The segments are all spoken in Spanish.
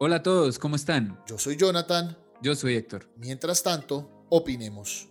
Hola a todos, ¿cómo están? Yo soy Jonathan. Yo soy Héctor. Mientras tanto, opinemos.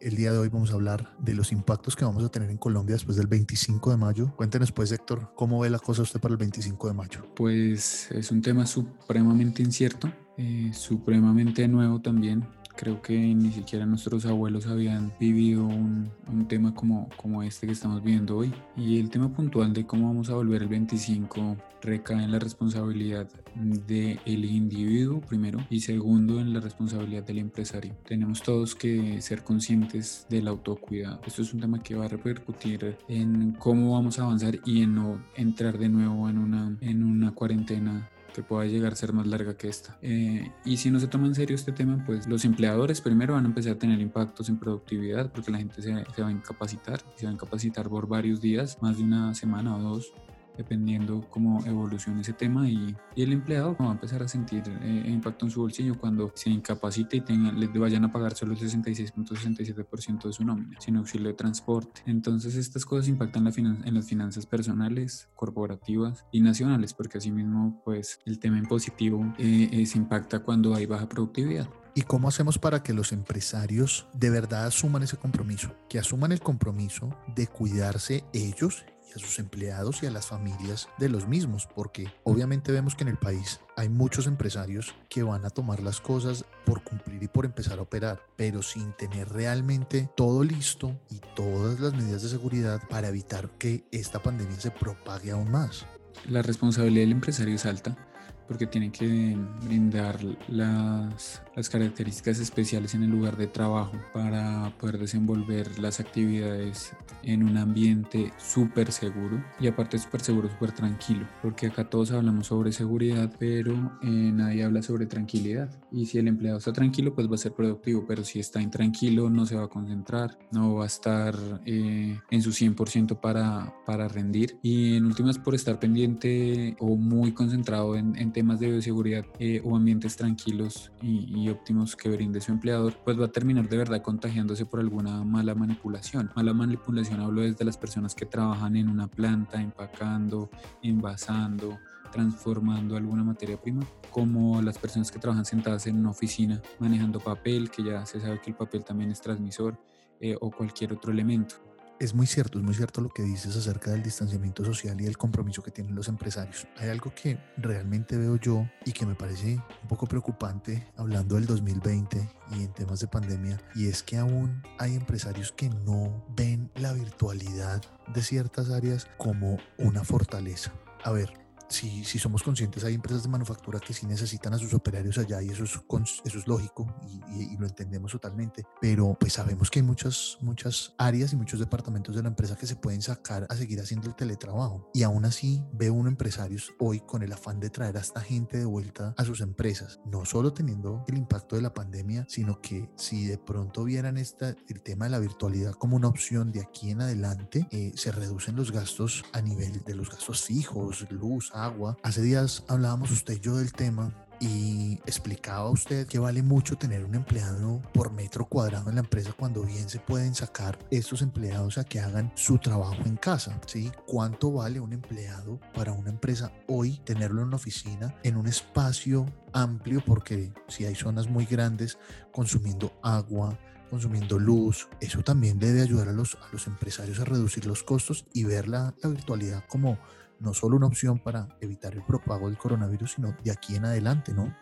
El día de hoy vamos a hablar de los impactos que vamos a tener en Colombia después del 25 de mayo. Cuéntenos pues, Héctor, ¿cómo ve la cosa usted para el 25 de mayo? Pues es un tema supremamente incierto, eh, supremamente nuevo también. Creo que ni siquiera nuestros abuelos habían vivido un, tema como, como este que estamos viviendo hoy. Y el tema puntual de cómo vamos a volver el 25 recae en la responsabilidad del el individuo primero y segundo en la responsabilidad del empresario. Tenemos todos que ser conscientes del autocuidado. Esto es un tema que va a repercutir en cómo vamos a avanzar y en no entrar de nuevo en una, en una cuarentena que pueda llegar a ser más larga que esta. Eh, y si no se toma en serio este tema, pues los empleadores primero van a empezar a tener impactos en productividad porque la gente se, se va a incapacitar, se va a incapacitar por varios días, más de una semana o dos, dependiendo cómo evolucione ese tema y, el empleado va a empezar a sentir eh, impacto en su bolsillo cuando se incapacite y les vayan a pagar solo el 66.67% de su nómina, sin auxilio de transporte. Entonces estas cosas impactan en las finanzas personales, corporativas y nacionales, porque asimismo pues el tema impositivo eh, se impacta cuando hay baja productividad. ¿Y cómo hacemos para que los empresarios de verdad asuman ese compromiso? Que asuman el compromiso de cuidarse ellos y a sus empleados y a las familias de los mismos, porque obviamente vemos que en el país hay muchos empresarios que van a tomar las cosas por cumplir y por empezar a operar, pero sin tener realmente todo listo y todas las medidas de seguridad para evitar que esta pandemia se propague aún más. La responsabilidad del empresario es alta porque tiene que brindar las, las, características especiales en el lugar de trabajo para poder desenvolver las actividades en un ambiente súper seguro y aparte súper seguro, súper tranquilo, porque acá todos hablamos sobre seguridad, pero eh, nadie habla sobre tranquilidad. Y si el empleado está tranquilo, pues va a ser productivo, pero si está intranquilo, no se va a concentrar, no va a estar eh, en su 100% para, para rendir. Y en últimas, por estar pendiente o muy concentrado en, en temas de bioseguridad eh, o ambientes tranquilos y, y, óptimos que brinde su empleador, pues va a terminar de verdad contagiándose por alguna mala manipulación. Mala manipulación hablo desde las personas que trabajan en una planta, empacando, envasando, transformando alguna materia prima, como las personas que trabajan sentadas en una oficina manejando papel, que ya se sabe que el papel también es transmisor, eh, o cualquier otro elemento es muy cierto, es muy cierto lo que dices acerca del distanciamiento social y el compromiso que tienen los empresarios. Hay algo que realmente veo yo y que me parece un poco preocupante hablando del 2020 y en temas de pandemia, y es que aún hay empresarios que no ven la virtualidad de ciertas áreas como una fortaleza. A ver, si, si, somos conscientes, hay empresas de manufactura que sí necesitan a sus operarios allá y eso es, eso es lógico y, y, lo entendemos totalmente, pero pues sabemos que hay muchas, muchas áreas y muchos departamentos de la empresa que se pueden sacar a seguir haciendo el teletrabajo y aún así veo un empresarios hoy con el afán de traer a esta gente de vuelta a sus empresas, no solo teniendo el impacto de la pandemia, sino que si de pronto vieran esta, el tema de la virtualidad como una opción de aquí en adelante, eh, se reducen los gastos a nivel de los gastos fijos, luz, agua. Hace días hablábamos usted y yo del tema y explicaba usted que vale mucho tener un empleado por metro cuadrado en la empresa cuando bien se pueden sacar estos empleados a que hagan su trabajo en casa, ¿sí? ¿Cuánto vale un empleado para una empresa hoy tenerlo en una oficina en un espacio amplio porque si hay zonas muy grandes consumiendo agua, consumiendo luz. Eso también debe ayudar a los, empresarios a reducir los costos y ver la, la virtualidad como no solo una opción para evitar el propago del coronavirus, sino de aquí en adelante, ¿no?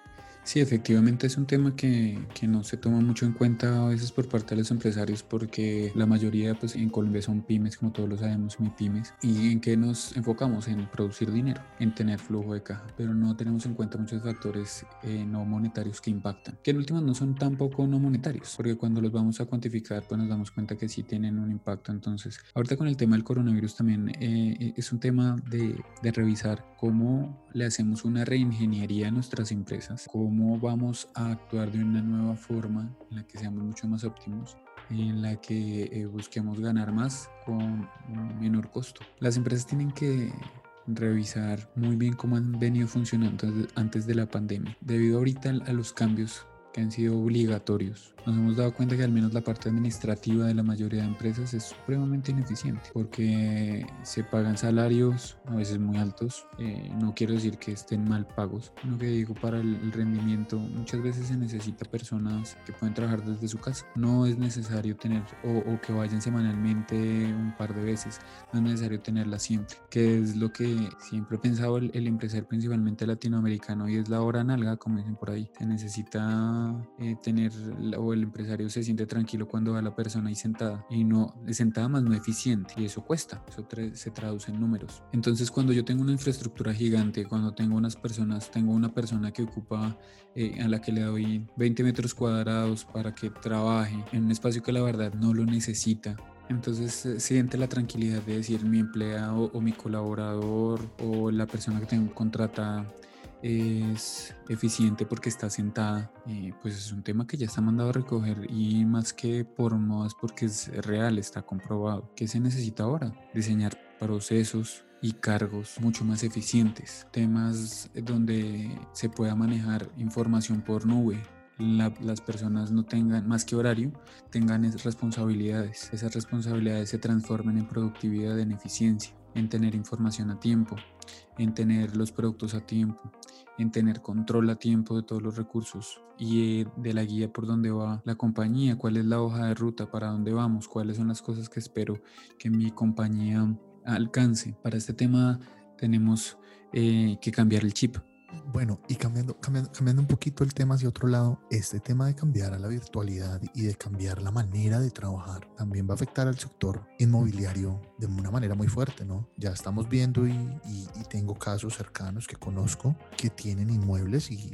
Sí, efectivamente es un tema que, que, no se toma mucho en cuenta a veces por parte de los empresarios porque la mayoría pues en Colombia son pymes, como todos lo sabemos, mi pymes, y en qué nos enfocamos en producir dinero, en tener flujo de caja, pero no tenemos en cuenta muchos factores eh, no monetarios que impactan, que en últimas no son tampoco no monetarios, porque cuando los vamos a cuantificar pues nos damos cuenta que sí tienen un impacto. Entonces, ahorita con el tema del coronavirus también eh, es un tema de, de revisar cómo le hacemos una reingeniería a nuestras empresas, cómo cómo vamos a actuar de una nueva forma en la que seamos mucho más óptimos, en la que eh, busquemos ganar más con un menor costo. Las empresas tienen que revisar muy bien cómo han venido funcionando antes de la pandemia. Debido ahorita a los cambios que han sido obligatorios. Nos hemos dado cuenta que al menos la parte administrativa de la mayoría de empresas es supremamente ineficiente porque se pagan salarios a veces muy altos. Eh, no quiero decir que estén mal pagos, lo que digo para el rendimiento. Muchas veces se necesita personas que pueden trabajar desde su casa. No es necesario tener o, que vayan semanalmente un par de veces. No es necesario tenerla siempre, que es lo que siempre he pensado el, el empresario principalmente latinoamericano y es la hora nalga, como dicen por ahí. Se necesita eh, tener o el empresario se siente tranquilo cuando va la persona ahí sentada y no sentada más no eficiente y eso cuesta, eso se traduce en números. Entonces cuando yo tengo una infraestructura gigante, cuando tengo unas personas, tengo una persona que ocupa eh, a la que le doy 20 metros cuadrados para que trabaje en un espacio que la verdad no lo necesita, entonces eh, siente la tranquilidad de decir mi empleado o mi colaborador o la persona que tengo contratada es eficiente porque está sentada, y pues es un tema que ya está mandado a recoger y más que por modas porque es real, está comprobado. ¿Qué se necesita ahora? Diseñar procesos y cargos mucho más eficientes, temas donde se pueda manejar información por nube, las personas no tengan más que horario, tengan responsabilidades. Esas responsabilidades se transformen en productividad, en eficiencia, en tener información a tiempo, en tener los productos a tiempo, en tener control a tiempo de todos los recursos y eh, de la guía por dónde va la compañía, cuál es la hoja de ruta, para dónde vamos, cuáles son las cosas que espero que mi compañía alcance. Para este tema tenemos eh, que cambiar el chip. Bueno, y cambiando, cambiando, cambiando, un poquito el tema hacia otro lado, este tema de cambiar a la virtualidad y de cambiar la manera de trabajar también va a afectar al sector inmobiliario de una manera muy fuerte, ¿no? Ya estamos viendo y, y, tengo casos cercanos que conozco que tienen inmuebles y,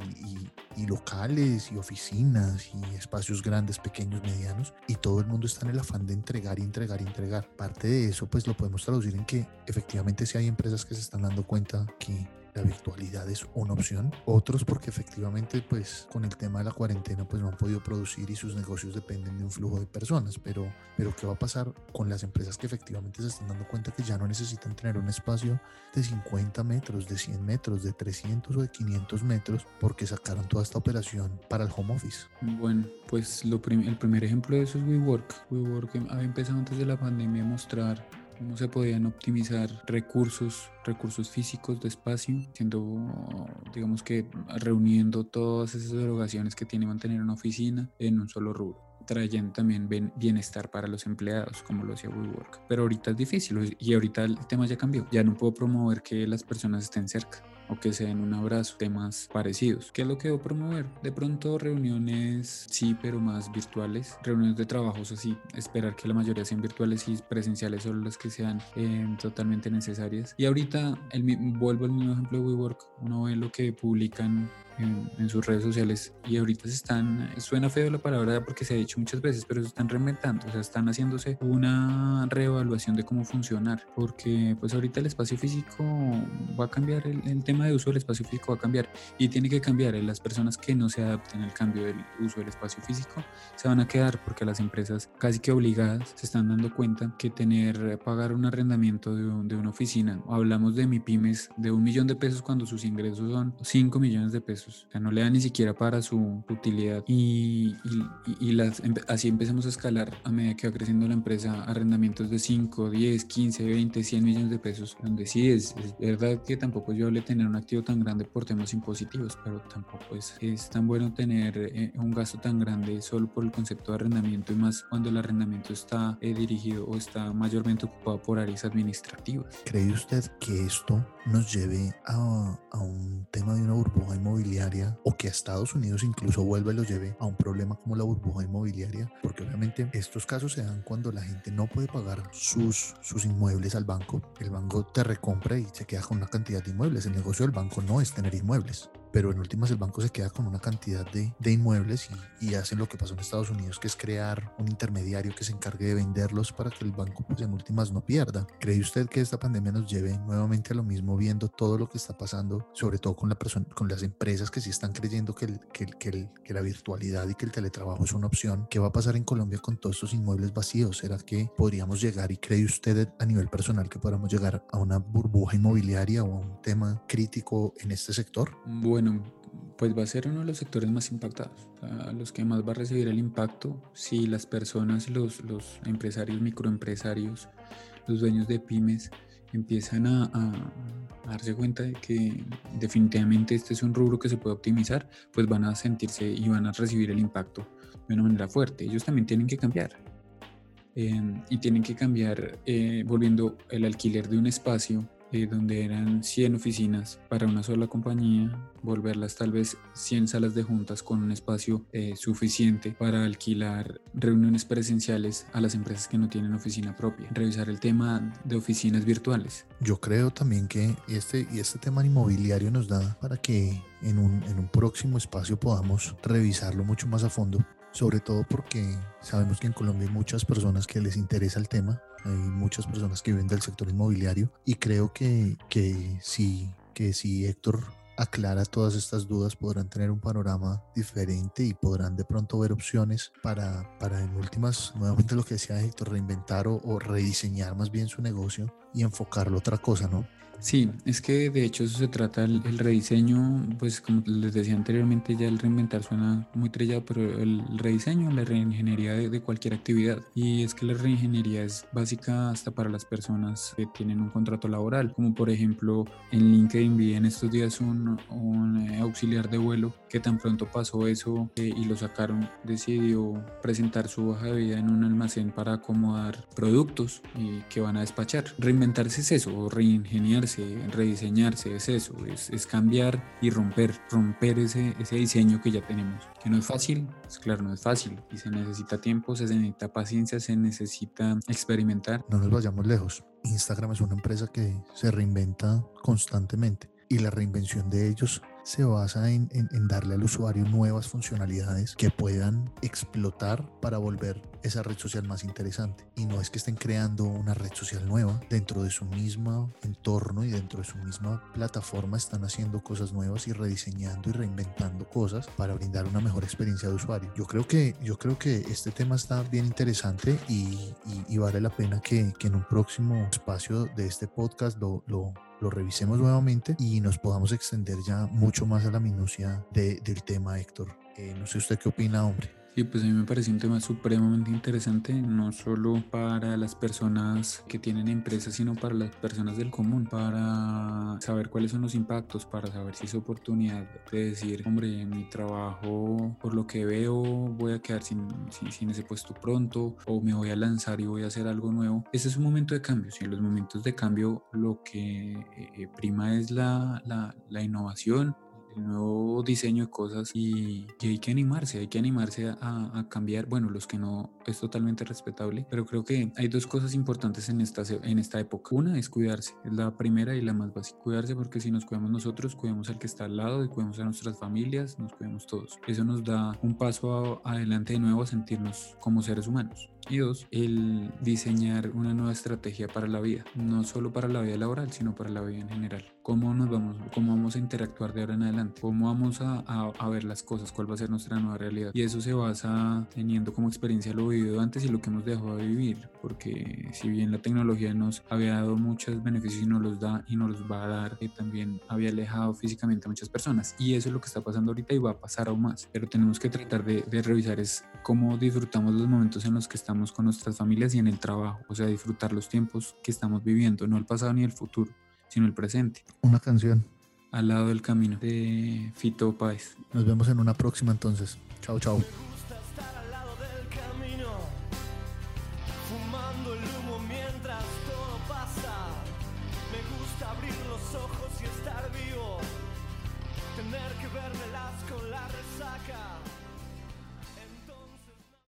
y, locales y oficinas y espacios grandes, pequeños, medianos y todo el mundo está en el afán de entregar y entregar y entregar. Parte de eso pues lo podemos traducir en que efectivamente si hay empresas que se están dando cuenta que la virtualidad es una opción, otros porque efectivamente pues con el tema de la cuarentena pues no han podido producir y sus negocios dependen de un flujo de personas, pero, pero ¿qué va a pasar con las empresas que efectivamente se están dando cuenta que ya no necesitan tener un espacio de 50 metros, de 100 metros, de 300 o de 500 metros porque sacaron toda esta operación para el home office? Bueno, pues lo el primer ejemplo de eso es WeWork. WeWork había empezado antes de la pandemia a mostrar cómo se podían optimizar recursos, recursos físicos de espacio, siendo, digamos que reuniendo todas esas derogaciones que tiene mantener una oficina en un solo rubro trayendo también bienestar para los empleados, como lo hacía WeWork. Pero ahorita es difícil y ahorita el tema ya cambió. Ya no puedo promover que las personas estén cerca o que se den un abrazo, temas parecidos. ¿Qué es lo que debo promover? De pronto reuniones, sí, pero más virtuales, reuniones de trabajos así, esperar que la mayoría sean virtuales y presenciales solo las que sean eh, totalmente necesarias. Y ahorita el, vuelvo al mismo ejemplo de WeWork, uno ve lo que publican en, sus redes sociales y ahorita se están, suena feo la palabra porque se ha dicho muchas veces, pero se están reinventando, o sea, están haciéndose una reevaluación de cómo funcionar, porque pues ahorita el espacio físico va a cambiar, el, tema de uso del espacio físico va a cambiar y tiene que cambiar, las personas que no se adapten al cambio del uso del espacio físico se van a quedar porque las empresas casi que obligadas se están dando cuenta que tener, pagar un arrendamiento de, de una oficina, hablamos de mi pymes de un millón de pesos cuando sus ingresos son 5 millones de pesos, o sea, no le da ni siquiera para su utilidad. Y, y, las, así empezamos a escalar a medida que va creciendo la empresa, arrendamientos de 5, 10, 15, 20, 100 millones de pesos, donde sí es, es verdad que tampoco yo le tener un activo tan grande por temas impositivos, pero tampoco es, es tan bueno tener eh, un gasto tan grande solo por el concepto de arrendamiento y más cuando el arrendamiento está eh, dirigido o está mayormente ocupado por áreas administrativas. ¿Cree usted que esto nos lleve a, a un tema de una burbuja inmobiliaria? o que a Estados Unidos incluso vuelva y lo lleve a un problema como la burbuja inmobiliaria, porque obviamente estos casos se dan cuando la gente no puede pagar sus, sus inmuebles al banco, el banco te recompra y se queda con una cantidad de inmuebles, el negocio del banco no es tener inmuebles, pero en últimas el banco se queda con una cantidad de, de inmuebles y, hacen lo que pasó en Estados Unidos, que es crear un intermediario que se encargue de venderlos para que el banco pues en últimas no pierda. ¿Cree usted que esta pandemia nos lleve nuevamente a lo mismo viendo todo lo que está pasando, sobre todo con, la persona, con las empresas que sí están creyendo que, el, que, el, que la virtualidad y que el teletrabajo es una opción? ¿Qué va a pasar en Colombia con todos estos inmuebles vacíos? ¿Será que podríamos llegar y cree usted a nivel personal que podamos llegar a una burbuja inmobiliaria o a un tema crítico en este sector? Bueno, pues va a ser uno de los sectores más impactados, los que más va a recibir el impacto si las personas, los, los empresarios, microempresarios, los dueños de pymes empiezan a, a, darse cuenta de que definitivamente este es un rubro que se puede optimizar, pues van a sentirse y van a recibir el impacto de una manera fuerte. Ellos también tienen que cambiar. Em, y tienen que cambiar eh, volviendo el alquiler de un espacio donde eran 100 oficinas para una sola compañía, volverlas tal vez 100 salas de juntas con un espacio eh, suficiente para alquilar reuniones presenciales a las empresas que no tienen oficina propia, revisar el tema de oficinas virtuales. Yo creo también que este, y este tema inmobiliario nos da para que en un, en un próximo espacio podamos revisarlo mucho más a fondo sobre todo porque sabemos que en Colombia hay muchas personas que les interesa el tema, hay muchas personas que viven del sector inmobiliario y creo que, que, si, que si Héctor aclara todas estas dudas podrán tener un panorama diferente y podrán de pronto ver opciones para, para en últimas, nuevamente lo que decía Héctor, reinventar o, o rediseñar más bien su negocio y enfocarlo a otra cosa, ¿no? Sí, es que de hecho eso se trata, el, rediseño, pues como les decía anteriormente, ya el reinventar suena muy trillado, pero el rediseño, la reingeniería de, cualquier actividad. Y es que la reingeniería es básica hasta para las personas que tienen un contrato laboral, como por ejemplo en LinkedIn vi en estos días un, un auxiliar de vuelo que tan pronto pasó eso eh, y lo sacaron, decidió presentar su hoja de vida en un almacén para acomodar productos y que van a despachar. Reinventarse es eso, reingeniarse rediseñarse, es eso, es, cambiar y romper, romper ese, ese diseño que ya tenemos. Que no es fácil, es claro, no es fácil y se necesita tiempo, se necesita paciencia, se necesita experimentar. No nos vayamos lejos. Instagram es una empresa que se reinventa constantemente y la reinvención de ellos se basa en, darle al usuario nuevas funcionalidades que puedan explotar para volver esa red social más interesante. Y no es que estén creando una red social nueva, dentro de su mismo entorno y dentro de su misma plataforma están haciendo cosas nuevas y rediseñando y reinventando cosas para brindar una mejor experiencia de usuario. Yo creo que, yo creo que este tema está bien interesante y, vale la pena que, en un próximo espacio de este podcast lo, lo lo revisemos nuevamente y nos podamos extender ya mucho más a la minucia del tema, Héctor. Eh, no sé usted qué opina, hombre. Sí, pues a mí me parece un tema supremamente interesante, no solo para las personas que tienen empresas, sino para las personas del común, para saber cuáles son los impactos, para saber si es oportunidad de decir, hombre, mi trabajo, por lo que veo, voy a quedar sin, sin, ese puesto pronto, o me voy a lanzar y voy a hacer algo nuevo. Ese es un momento de cambio, y en los momentos de cambio lo que eh, prima es la, la, la innovación, el nuevo diseño de cosas y, hay que animarse, hay que animarse a, cambiar. Bueno, los que no es totalmente respetable, pero creo que hay dos cosas importantes en esta, en esta época. Una es cuidarse, es la primera y la más básica. Cuidarse porque si nos cuidamos nosotros, cuidamos al que está al lado y cuidamos a nuestras familias, nos cuidamos todos. Eso nos da un paso adelante de nuevo a sentirnos como seres humanos. Y dos, el diseñar una nueva estrategia para la vida, no solo para la vida laboral, sino para la vida en general. ¿Cómo nos vamos, cómo vamos a interactuar de ahora en adelante? ¿Cómo vamos a, a, ver las cosas? ¿Cuál va a ser nuestra nueva realidad? Y eso se basa teniendo como experiencia lo vivido antes y lo que hemos dejado de vivir, porque si bien la tecnología nos había dado muchos beneficios y nos los da y nos los va a dar, eh, también había alejado físicamente a muchas personas. Y eso es lo que está pasando ahorita y va a pasar aún más. Pero tenemos que tratar de, de revisar es cómo disfrutamos los momentos en los que estamos con nuestras familias y en el trabajo, o sea, disfrutar los tiempos que estamos viviendo, no el pasado ni el futuro, sino el presente. Una canción. Al lado del camino de Fito Páez. Nos vemos en una próxima entonces. Chao, chao.